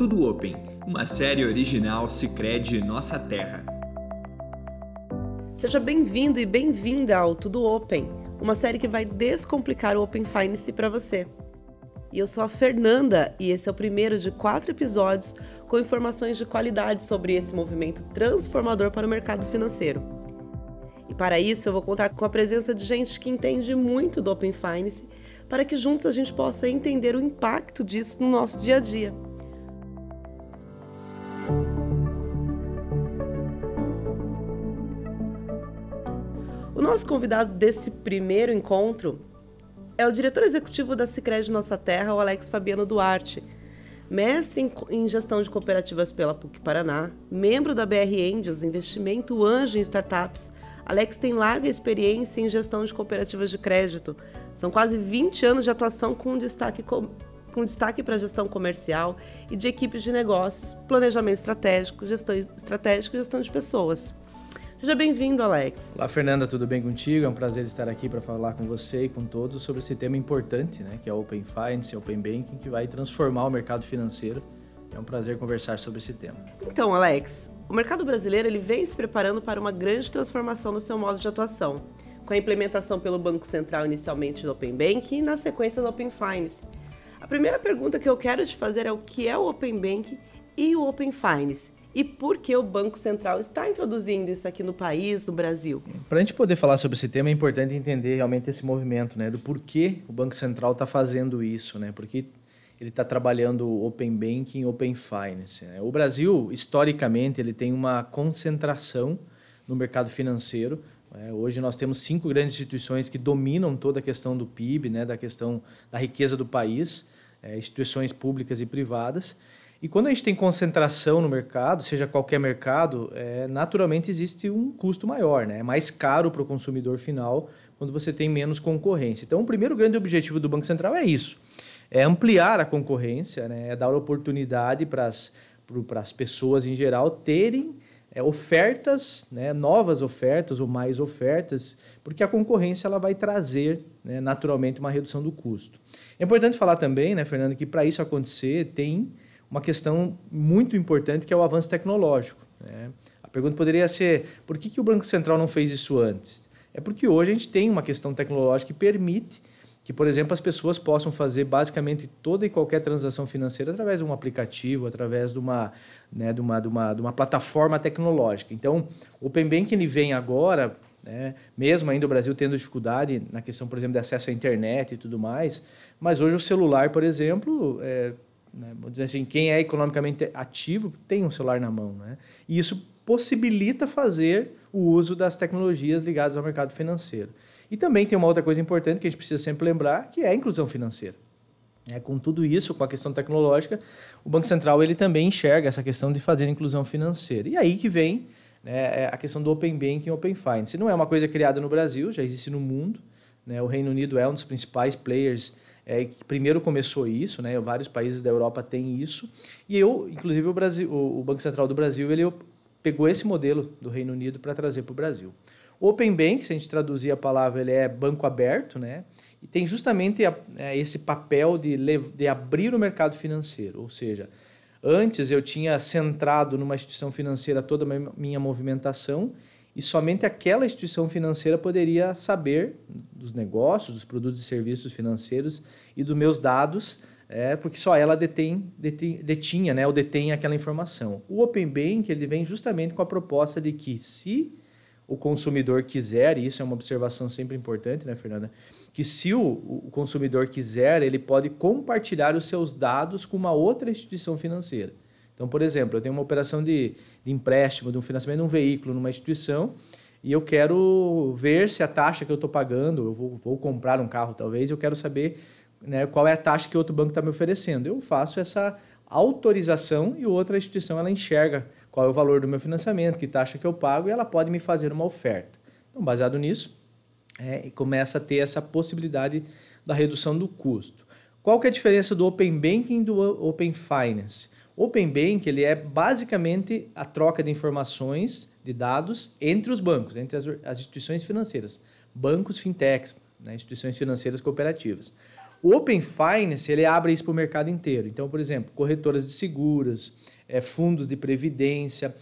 Tudo Open, uma série original Sicredi Nossa Terra. Seja bem-vindo e bem-vinda ao Tudo Open, uma série que vai descomplicar o Open Finance para você. E eu sou a Fernanda e esse é o primeiro de quatro episódios com informações de qualidade sobre esse movimento transformador para o mercado financeiro. E para isso eu vou contar com a presença de gente que entende muito do Open Finance para que juntos a gente possa entender o impacto disso no nosso dia a dia. O nosso convidado desse primeiro encontro é o diretor executivo da Sicredi Nossa Terra, o Alex Fabiano Duarte. Mestre em gestão de cooperativas pela PUC Paraná, membro da BR Angels, investimento anjo em startups, Alex tem larga experiência em gestão de cooperativas de crédito. São quase 20 anos de atuação com destaque com destaque para gestão comercial e de equipes de negócios, planejamento estratégico, gestão estratégica e gestão de pessoas. Seja bem-vindo, Alex. Olá, Fernanda, tudo bem contigo? É um prazer estar aqui para falar com você e com todos sobre esse tema importante, né, que é o Open Finance, Open Banking, que vai transformar o mercado financeiro. É um prazer conversar sobre esse tema. Então, Alex, o mercado brasileiro ele vem se preparando para uma grande transformação no seu modo de atuação, com a implementação pelo Banco Central inicialmente do Open Banking e na sequência do Open Finance. Primeira pergunta que eu quero te fazer é o que é o Open Banking e o Open Finance e por que o Banco Central está introduzindo isso aqui no país, no Brasil? Para a gente poder falar sobre esse tema, é importante entender realmente esse movimento, né? Do porquê o Banco Central está fazendo isso, né? Porque ele está trabalhando Open Banking, Open Finance. Né? O Brasil, historicamente, ele tem uma concentração no mercado financeiro. Né? Hoje nós temos cinco grandes instituições que dominam toda a questão do PIB, né? da questão da riqueza do país, é, instituições públicas e privadas. E quando a gente tem concentração no mercado, seja qualquer mercado, é, naturalmente existe um custo maior, né? É mais caro para o consumidor final quando você tem menos concorrência. Então, o primeiro grande objetivo do Banco Central é isso: é ampliar a concorrência, né? é dar oportunidade para as pessoas em geral terem é, ofertas, né? novas ofertas ou mais ofertas, porque a concorrência ela vai trazer né? naturalmente uma redução do custo. É importante falar também, né, Fernando, que para isso acontecer tem uma questão muito importante que é o avanço tecnológico. Né? A pergunta poderia ser: por que, que o Banco Central não fez isso antes? É porque hoje a gente tem uma questão tecnológica que permite que, por exemplo, as pessoas possam fazer basicamente toda e qualquer transação financeira através de um aplicativo, através de uma, né, de uma, de uma, de uma plataforma tecnológica. Então, o Open Banking ele vem agora, né, mesmo ainda o Brasil tendo dificuldade na questão, por exemplo, de acesso à internet e tudo mais, mas hoje o celular, por exemplo, é, né? Dizer assim, quem é economicamente ativo tem um celular na mão. Né? E isso possibilita fazer o uso das tecnologias ligadas ao mercado financeiro. E também tem uma outra coisa importante que a gente precisa sempre lembrar, que é a inclusão financeira. É, com tudo isso, com a questão tecnológica, o Banco Central ele também enxerga essa questão de fazer inclusão financeira. E aí que vem né, é a questão do Open Banking e Open Finance. Não é uma coisa criada no Brasil, já existe no mundo. Né? O Reino Unido é um dos principais players é, que primeiro começou isso, né? Vários países da Europa têm isso. E eu, inclusive o Brasil, o, Banco Central do Brasil, ele pegou esse modelo do Reino Unido para trazer para o Brasil. O Open Bank, se a gente traduzir a palavra, ele é banco aberto, né? E tem justamente é, esse papel de, de abrir o mercado financeiro, ou seja, Antes eu tinha centrado numa instituição financeira toda a minha movimentação e somente aquela instituição financeira poderia saber dos negócios, dos produtos e serviços financeiros e dos meus dados, é, porque só ela detém, detém, detinha né, ou detém aquela informação. O Open Bank ele vem justamente com a proposta de que se o consumidor quiser, e isso é uma observação sempre importante, né, Fernanda? Que se o, o consumidor quiser, ele pode compartilhar os seus dados com uma outra instituição financeira. Então, por exemplo, eu tenho uma operação de, de empréstimo, de um financiamento de um veículo numa instituição e eu quero ver se a taxa que eu estou pagando, eu vou, vou, comprar um carro talvez, eu quero saber né, qual é a taxa que outro banco está me oferecendo. Eu faço essa autorização e outra instituição ela enxerga qual é o valor do meu financiamento, que taxa que eu pago e ela pode me fazer uma oferta. Então, baseado nisso, é, começa a ter essa possibilidade da redução do custo. Qual que é a diferença do Open Banking e do Open Finance? Open Bank ele é basicamente a troca de informações, de dados entre os bancos, entre as, as instituições financeiras, bancos, fintechs, né, instituições financeiras cooperativas. O Open Finance ele abre isso para o mercado inteiro. Então, por exemplo, corretoras de seguros, é, fundos de previdência,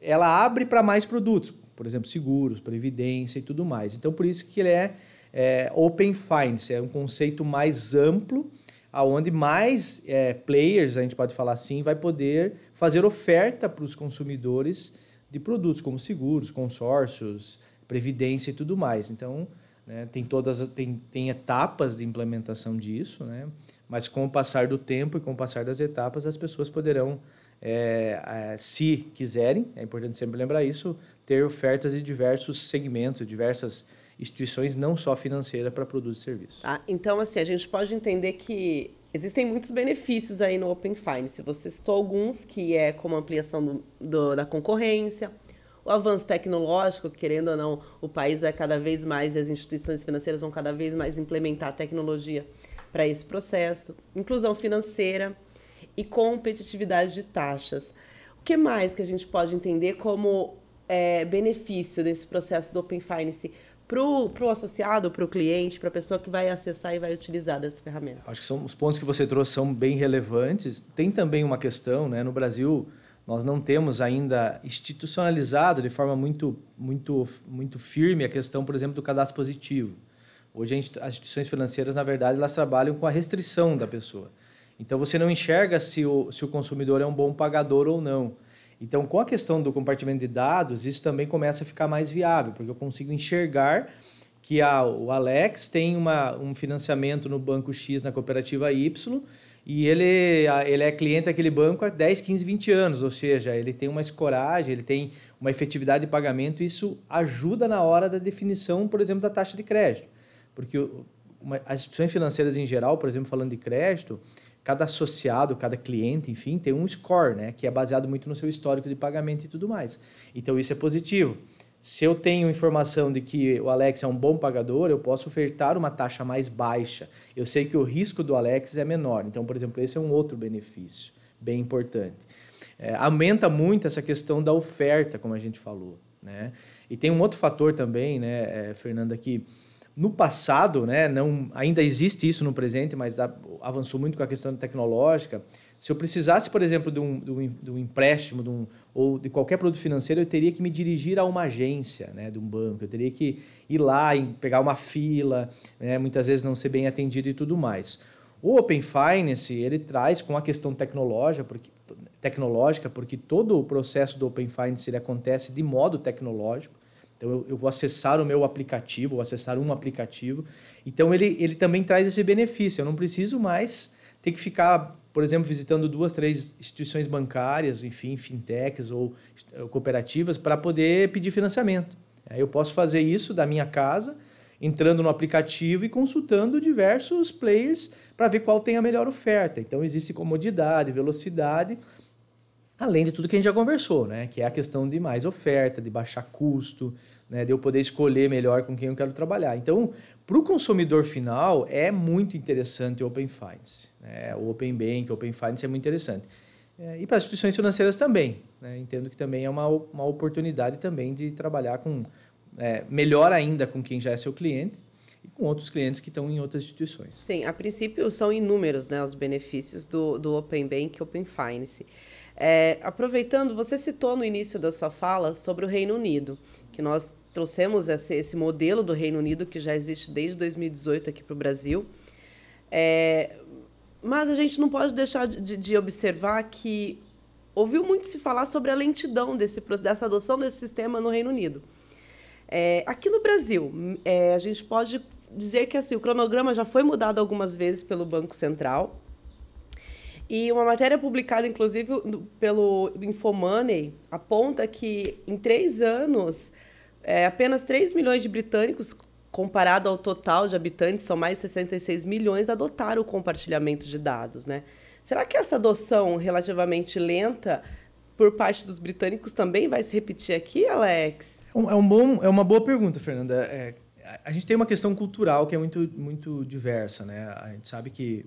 ela abre para mais produtos, por exemplo, seguros, previdência e tudo mais. Então, por isso que ele é, é Open Finance, é um conceito mais amplo, aonde mais é, players, a gente pode falar assim, vai poder fazer oferta para os consumidores de produtos como seguros, consórcios, previdência e tudo mais. Então, né, tem todas tem, tem etapas de implementação disso, né? mas com o passar do tempo e com o passar das etapas, as pessoas poderão, é, é, se quiserem, é importante sempre lembrar isso, ter ofertas de diversos segmentos, diversas instituições, não só financeiras, para produtos e serviços. Tá? Então, assim, a gente pode entender que existem muitos benefícios aí no Open Finance. Você citou alguns, que é como ampliação do, do, da concorrência, o avanço tecnológico, querendo ou não, o país vai cada vez mais, as instituições financeiras vão cada vez mais implementar tecnologia para esse processo, inclusão financeira e competitividade de taxas. O que mais que a gente pode entender como é, benefício desse processo do Open Finance para o associado, para o cliente, para a pessoa que vai acessar e vai utilizar dessa ferramenta? Acho que são os pontos que você trouxe são bem relevantes. Tem também uma questão, né? No Brasil, nós não temos ainda institucionalizado de forma muito, muito, muito firme a questão, por exemplo, do cadastro positivo. Hoje as instituições financeiras, na verdade, elas trabalham com a restrição da pessoa. Então você não enxerga se o, se o consumidor é um bom pagador ou não. Então, com a questão do compartimento de dados, isso também começa a ficar mais viável, porque eu consigo enxergar que a, o Alex tem uma, um financiamento no banco X na cooperativa Y e ele, ele é cliente daquele banco há 10, 15, 20 anos, ou seja, ele tem uma escoragem, ele tem uma efetividade de pagamento, isso ajuda na hora da definição, por exemplo, da taxa de crédito. Porque uma, as instituições financeiras em geral, por exemplo, falando de crédito, cada associado, cada cliente, enfim, tem um score, né, que é baseado muito no seu histórico de pagamento e tudo mais. Então isso é positivo. Se eu tenho informação de que o Alex é um bom pagador, eu posso ofertar uma taxa mais baixa. Eu sei que o risco do Alex é menor. Então, por exemplo, esse é um outro benefício bem importante. É, aumenta muito essa questão da oferta, como a gente falou. Né? E tem um outro fator também, né, é, Fernanda, que no passado, né, não, ainda existe isso no presente, mas avançou muito com a questão tecnológica. Se eu precisasse, por exemplo, de um, de um, de um empréstimo, de um, ou de qualquer produto financeiro, eu teria que me dirigir a uma agência né, de um banco, eu teria que ir lá e pegar uma fila, né, muitas vezes não ser bem atendido e tudo mais. O Open Finance, ele traz com a questão tecnológica, porque, tecnológica, porque todo o processo do Open Finance ele acontece de modo tecnológico, então eu, eu vou acessar o meu aplicativo, vou acessar um aplicativo, então ele, ele também traz esse benefício, eu não preciso mais ter que ficar por exemplo, visitando duas, três instituições bancárias, enfim, fintechs ou cooperativas, para poder pedir financiamento. Eu posso fazer isso da minha casa, entrando no aplicativo e consultando diversos players para ver qual tem a melhor oferta. Então, existe comodidade, velocidade, além de tudo que a gente já conversou, né? que é a questão de mais oferta, de baixar custo, né? de eu poder escolher melhor com quem eu quero trabalhar. Então, para o consumidor final, é muito interessante o Open Finance. Né? O Open Bank, o Open Finance é muito interessante. É, e para instituições financeiras também. Né? Entendo que também é uma, uma oportunidade também de trabalhar com é, melhor ainda com quem já é seu cliente e com outros clientes que estão em outras instituições. Sim, a princípio são inúmeros né, os benefícios do, do Open Bank e Open Finance. É, aproveitando, você citou no início da sua fala sobre o Reino Unido, que nós trouxemos esse, esse modelo do Reino Unido que já existe desde 2018 aqui para o Brasil. É, mas a gente não pode deixar de, de, observar que ouviu muito se falar sobre a lentidão desse, dessa adoção desse sistema no Reino Unido. É, aqui no Brasil, é, a gente pode dizer que assim, o cronograma já foi mudado algumas vezes pelo Banco Central. E uma matéria publicada, inclusive, pelo Infomoney, aponta que em três anos é, apenas 3 milhões de britânicos, comparado ao total de habitantes, são mais 66 milhões, adotaram o compartilhamento de dados. Né? Será que essa adoção relativamente lenta por parte dos britânicos também vai se repetir aqui, Alex? É, um bom, é uma boa pergunta, Fernanda. É, a gente tem uma questão cultural que é muito, muito diversa. Né? A gente sabe que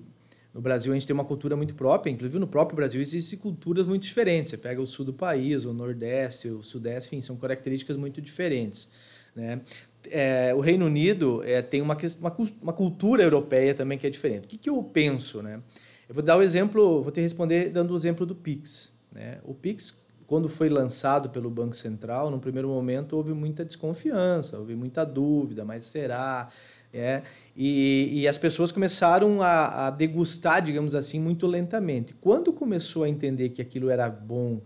no Brasil a gente tem uma cultura muito própria, inclusive no próprio Brasil existem culturas muito diferentes. Você pega o sul do país, o nordeste, o sudeste, enfim, são características muito diferentes. Né? é, o Reino Unido é, tem uma, uma, uma, cultura europeia também que é diferente. O que, que eu penso? Né? Eu vou dar o exemplo, vou te responder dando o exemplo do Pix. Né? O Pix, quando foi lançado pelo Banco Central, no primeiro momento houve muita desconfiança, houve muita dúvida, mas será? É, e, e, as pessoas começaram a, a, degustar, digamos assim, muito lentamente. Quando começou a entender que aquilo era bom,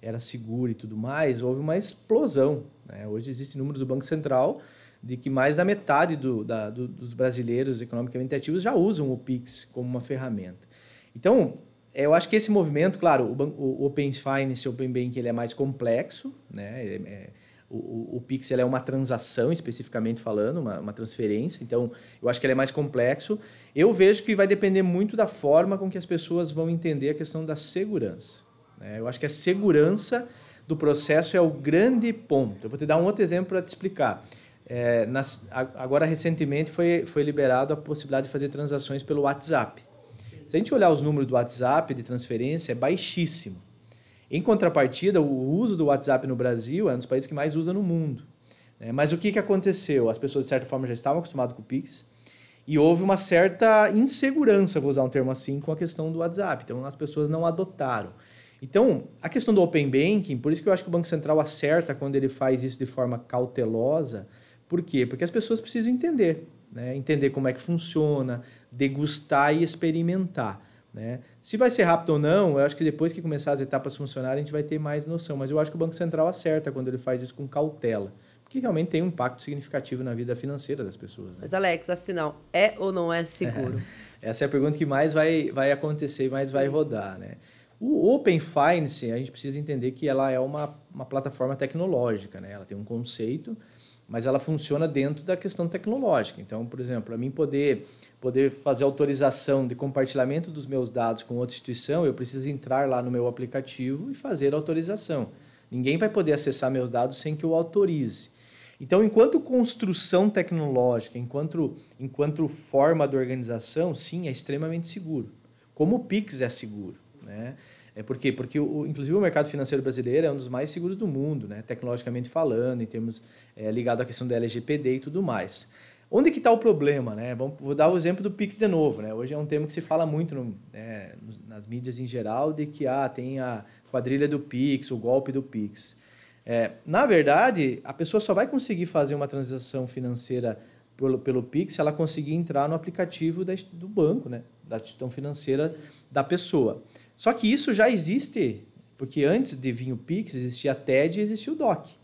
era seguro e tudo mais, houve uma explosão. Né? Hoje existem números do Banco Central de que mais da metade do, da, do, dos brasileiros economicamente ativos já usam o Pix como uma ferramenta. Então, eu acho que esse movimento, claro, o, o Open Finance, Open Bank, ele é mais complexo, né? É, é, o, o, é uma transação, especificamente falando, uma, uma, transferência, então eu acho que ele é mais complexo. Eu vejo que vai depender muito da forma com que as pessoas vão entender a questão da segurança. Né? Eu acho que a segurança do processo é o grande ponto. Eu vou te dar um outro exemplo para te explicar. É, nas, agora, recentemente, foi, foi liberado a possibilidade de fazer transações pelo WhatsApp. Se a gente olhar os números do WhatsApp de transferência, é baixíssimo. Em contrapartida, o uso do WhatsApp no Brasil é um dos países que mais usa no mundo. Né? Mas o que, que aconteceu? As pessoas, de certa forma, já estavam acostumadas com o Pix e houve uma certa insegurança, vou usar um termo assim, com a questão do WhatsApp. Então, as pessoas não adotaram. Então, a questão do Open Banking, por isso que eu acho que o Banco Central acerta quando ele faz isso de forma cautelosa. Por quê? Porque as pessoas precisam entender. Né? Entender como é que funciona, degustar e experimentar. Né? Se vai ser rápido ou não, eu acho que depois que começar as etapas funcionarem, a gente vai ter mais noção. Mas eu acho que o Banco Central acerta quando ele faz isso com cautela. Porque realmente tem um impacto significativo na vida financeira das pessoas. Né? Mas, Alex, afinal, é ou não é seguro? É, essa é a pergunta que mais vai, vai acontecer, mais vai rodar. Né? O Open Finance, a gente precisa entender que ela é uma, uma plataforma tecnológica. Né? Ela tem um conceito, mas ela funciona dentro da questão tecnológica. Então, por exemplo, para mim poder poder fazer autorização de compartilhamento dos meus dados com outra instituição, eu preciso entrar lá no meu aplicativo e fazer a autorização. Ninguém vai poder acessar meus dados sem que eu autorize. Então, enquanto construção tecnológica, enquanto, enquanto forma de organização, sim, é extremamente seguro. Como o Pix é seguro. Né? É por quê? Porque, o, inclusive, o mercado financeiro brasileiro é um dos mais seguros do mundo, né? tecnologicamente falando, em termos é, ligado à questão da LGPD e tudo mais. Onde que está o problema? Né? Vou dar o exemplo do Pix de novo. Né? Hoje é um tema que se fala muito no, né, nas mídias em geral de que ah, tem a quadrilha do Pix, o golpe do Pix. É, na verdade, a pessoa só vai conseguir fazer uma transação financeira pelo, pelo Pix se ela conseguir entrar no aplicativo da, do banco, né? da instituição financeira da pessoa. Só que isso já existe, porque antes de vir o Pix existia a TED e existia o DOC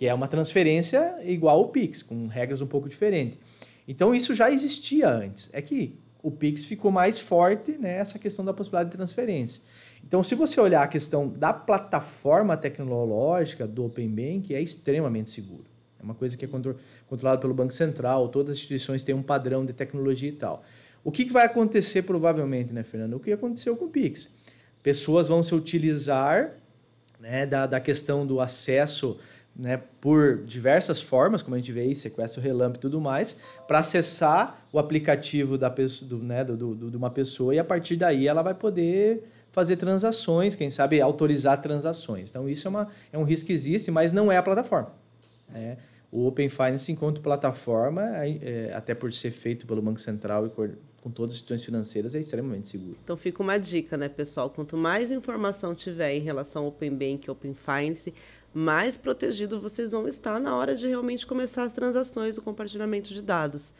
que é uma transferência igual ao Pix, com regras um pouco diferentes. Então isso já existia antes. É que o Pix ficou mais forte nessa né, questão da possibilidade de transferência. Então, se você olhar a questão da plataforma tecnológica do Open Bank, é extremamente seguro. É uma coisa que é controlada pelo Banco Central, todas as instituições têm um padrão de tecnologia e tal. O que, vai acontecer provavelmente, né, Fernando? O que aconteceu com o Pix? Pessoas vão se utilizar né, da, da questão do acesso né, por diversas formas, como a gente vê aí, sequestro relâmpago e tudo mais, para acessar o aplicativo da pessoa, do, né, do, do, de uma pessoa e a partir daí ela vai poder fazer transações, quem sabe autorizar transações. Então isso é, uma, é um risco que existe, mas não é a plataforma. Né? O Open Finance, enquanto plataforma, é, até por ser feito pelo Banco Central e com todas as instituições financeiras, é extremamente seguro. Então fica uma dica, né, pessoal? Quanto mais informação tiver em relação ao Open Bank e Open Finance, mais protegido vocês vão estar na hora de realmente começar as transações, o compartilhamento de dados.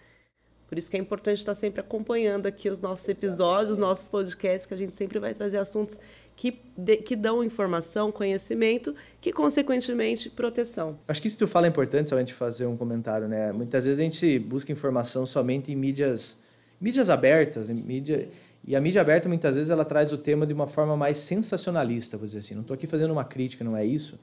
Por isso que é importante estar sempre acompanhando aqui os nossos episódios, os nossos podcasts, que a gente sempre vai trazer assuntos que, de, que dão informação, conhecimento, que consequentemente proteção. Acho que isso que tu fala é importante, gente fazer um comentário, né? Muitas vezes a gente busca informação somente em mídias, mídias abertas, em mídia, e a mídia aberta muitas vezes ela traz o tema de uma forma mais sensacionalista, vou dizer assim. Não estou aqui fazendo uma crítica, não é isso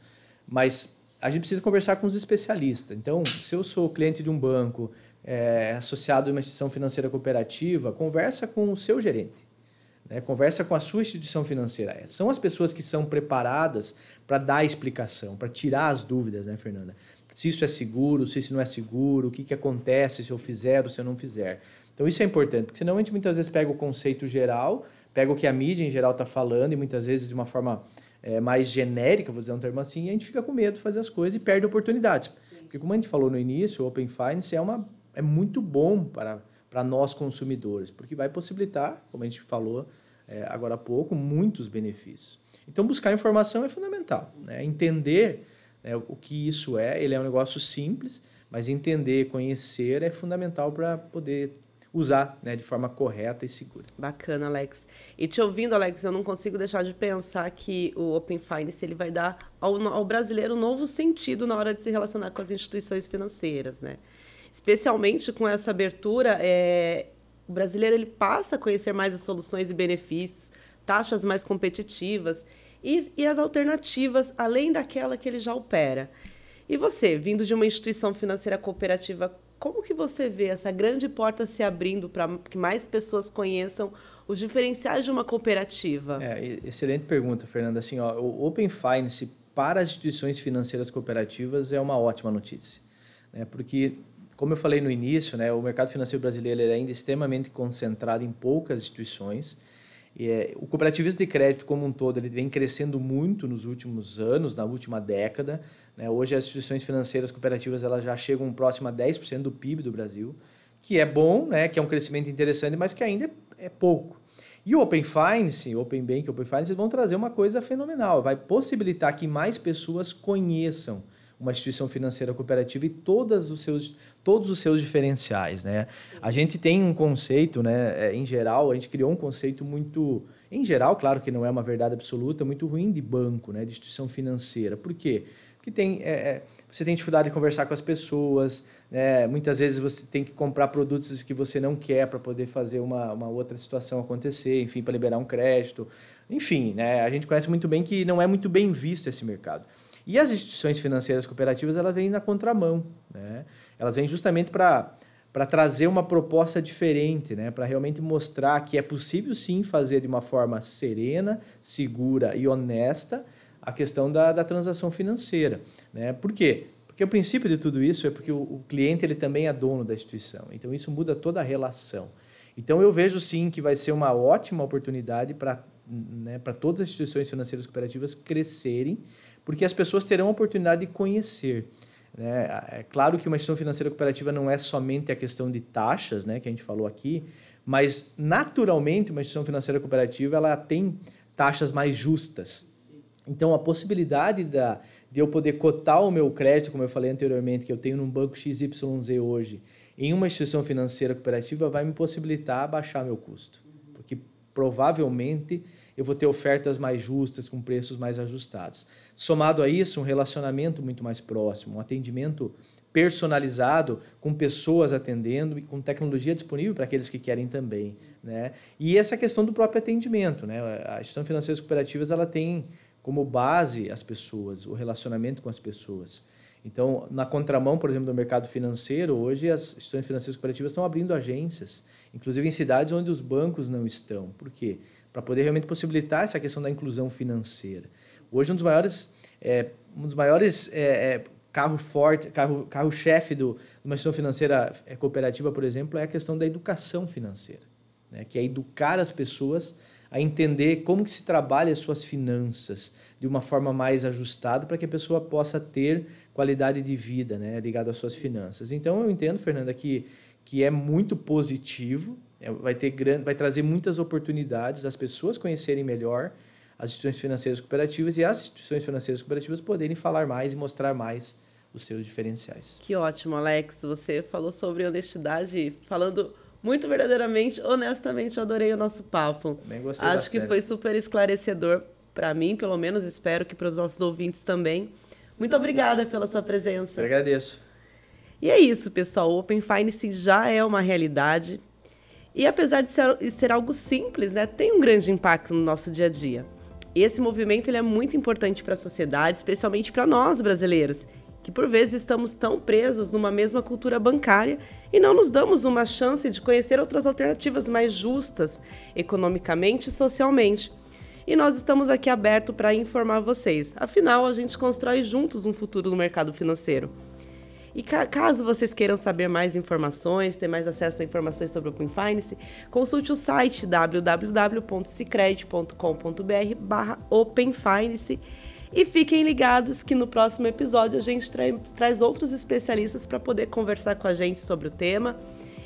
mas a gente precisa conversar com os especialistas. Então, se eu sou cliente de um banco, é, associado a uma instituição financeira cooperativa, conversa com o seu gerente. Né? Conversa com a sua instituição financeira. São as pessoas que são preparadas para dar explicação, para tirar as dúvidas, né, Fernanda? Se isso é seguro, se isso não é seguro, o que, que acontece se eu fizer ou se eu não fizer. Então, isso é importante, porque senão a gente muitas vezes pega o conceito geral, pega o que a mídia em geral está falando, e muitas vezes de uma forma é, mais genérica, vou dizer um termo assim, a gente fica com medo de fazer as coisas e perde oportunidades. Sim. Porque como a gente falou no início, o Open Finance é, uma, é muito bom para, para nós consumidores, porque vai possibilitar, como a gente falou é, agora há pouco, muitos benefícios. Então, buscar informação é fundamental. Né? Entender né, o que isso é, ele é um negócio simples, mas entender, conhecer é fundamental para poder usar né, de forma correta e segura. Bacana, Alex. E te ouvindo, Alex, eu não consigo deixar de pensar que o Open Finance ele vai dar ao, ao brasileiro um novo sentido na hora de se relacionar com as instituições financeiras, né? Especialmente com essa abertura, é, o brasileiro ele passa a conhecer mais as soluções e benefícios, taxas mais competitivas e, e as alternativas além daquela que ele já opera. E você, vindo de uma instituição financeira cooperativa, como que você vê essa grande porta se abrindo para que mais pessoas conheçam os diferenciais de uma cooperativa? É, excelente pergunta, Fernanda. Assim, ó, o Open Finance para as instituições financeiras cooperativas é uma ótima notícia, né? Porque como eu falei no início, né, o mercado financeiro brasileiro é ainda extremamente concentrado em poucas instituições. E, é, o cooperativismo de crédito como um todo ele vem crescendo muito nos últimos anos, na última década. Né? Hoje as instituições financeiras cooperativas elas já chegam próximo a 10% do PIB do Brasil, que é bom, né? que é um crescimento interessante, mas que ainda é, é pouco. E o Open Finance, Open Bank, Open Finance vão trazer uma coisa fenomenal, vai possibilitar que mais pessoas conheçam uma instituição financeira cooperativa e todos os seus, todos os seus diferenciais. Né? A gente tem um conceito, né, é, em geral, a gente criou um conceito muito, em geral, claro que não é uma verdade absoluta, muito ruim de banco, né, de instituição financeira. Por quê? Porque tem, é, é, você tem dificuldade de conversar com as pessoas, né? muitas vezes você tem que comprar produtos que você não quer para poder fazer uma, uma outra situação acontecer, enfim, para liberar um crédito. Enfim, né? a gente conhece muito bem que não é muito bem visto esse mercado. E as instituições financeiras cooperativas, elas vêm na contramão, né? Elas vêm justamente para para trazer uma proposta diferente, né? para realmente mostrar que é possível sim fazer de uma forma serena, segura e honesta a questão da, da transação financeira. Né? Por quê? Porque o princípio de tudo isso é porque o, o cliente ele também é dono da instituição. Então isso muda toda a relação. Então eu vejo sim que vai ser uma ótima oportunidade para né, todas as instituições financeiras cooperativas crescerem porque as pessoas terão a oportunidade de conhecer. Né? É claro que uma instituição financeira cooperativa não é somente a questão de taxas, né, que a gente falou aqui, mas naturalmente uma instituição financeira cooperativa ela tem taxas mais justas. Então a possibilidade da, de eu poder cotar o meu crédito, como eu falei anteriormente, que eu tenho num banco XYZ hoje, em uma instituição financeira cooperativa, vai me possibilitar baixar meu custo. Porque provavelmente eu vou ter ofertas mais justas, com preços mais ajustados. Somado a isso, um relacionamento muito mais próximo, um atendimento personalizado, com pessoas atendendo e com tecnologia disponível para aqueles que querem também. Né? E essa questão do próprio atendimento. Né? A instituição financeiras cooperativas ela tem como base as pessoas, o relacionamento com as pessoas. Então, na contramão, por exemplo, do mercado financeiro, hoje as instituições financeiras cooperativas estão abrindo agências, inclusive em cidades onde os bancos não estão. Por quê? para poder realmente possibilitar essa questão da inclusão financeira. Hoje um dos maiores, é, um dos maiores é, é, carro forte, carro, carro chefe do, de uma instituição financeira é, cooperativa, por exemplo, é a questão da educação financeira, né? que é educar as pessoas a entender como que se trabalha as suas finanças de uma forma mais ajustada para que a pessoa possa ter qualidade de vida, né, ligado às suas finanças. Então eu entendo, Fernanda, que que é muito positivo é, vai, ter grande, vai trazer muitas oportunidades as pessoas conhecerem melhor as instituições financeiras cooperativas e as instituições financeiras cooperativas poderem falar mais e mostrar mais os seus diferenciais. Que ótimo, Alex. Você falou sobre honestidade, falando muito verdadeiramente, honestamente, eu adorei o nosso papo. Bem gostei Acho que foi super esclarecedor para mim, pelo menos, espero que para os nossos ouvintes também. Muito obrigada pela sua presença. Eu agradeço. E é isso, pessoal. O Open Finance já é uma realidade. E apesar de ser, de ser algo simples, né, tem um grande impacto no nosso dia a dia. Esse movimento ele é muito importante para a sociedade, especialmente para nós brasileiros, que por vezes estamos tão presos numa mesma cultura bancária e não nos damos uma chance de conhecer outras alternativas mais justas, economicamente e socialmente. E nós estamos aqui abertos para informar vocês. Afinal, a gente constrói juntos um futuro no mercado financeiro. E ca caso vocês queiram saber mais informações, ter mais acesso a informações sobre o Open Finance, consulte o site www.cicred.com.br barra Open Finance E fiquem ligados que no próximo episódio a gente tra traz outros especialistas para poder conversar com a gente sobre o tema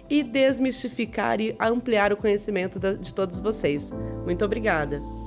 e desmistificar e ampliar o conhecimento de todos vocês. Muito obrigada!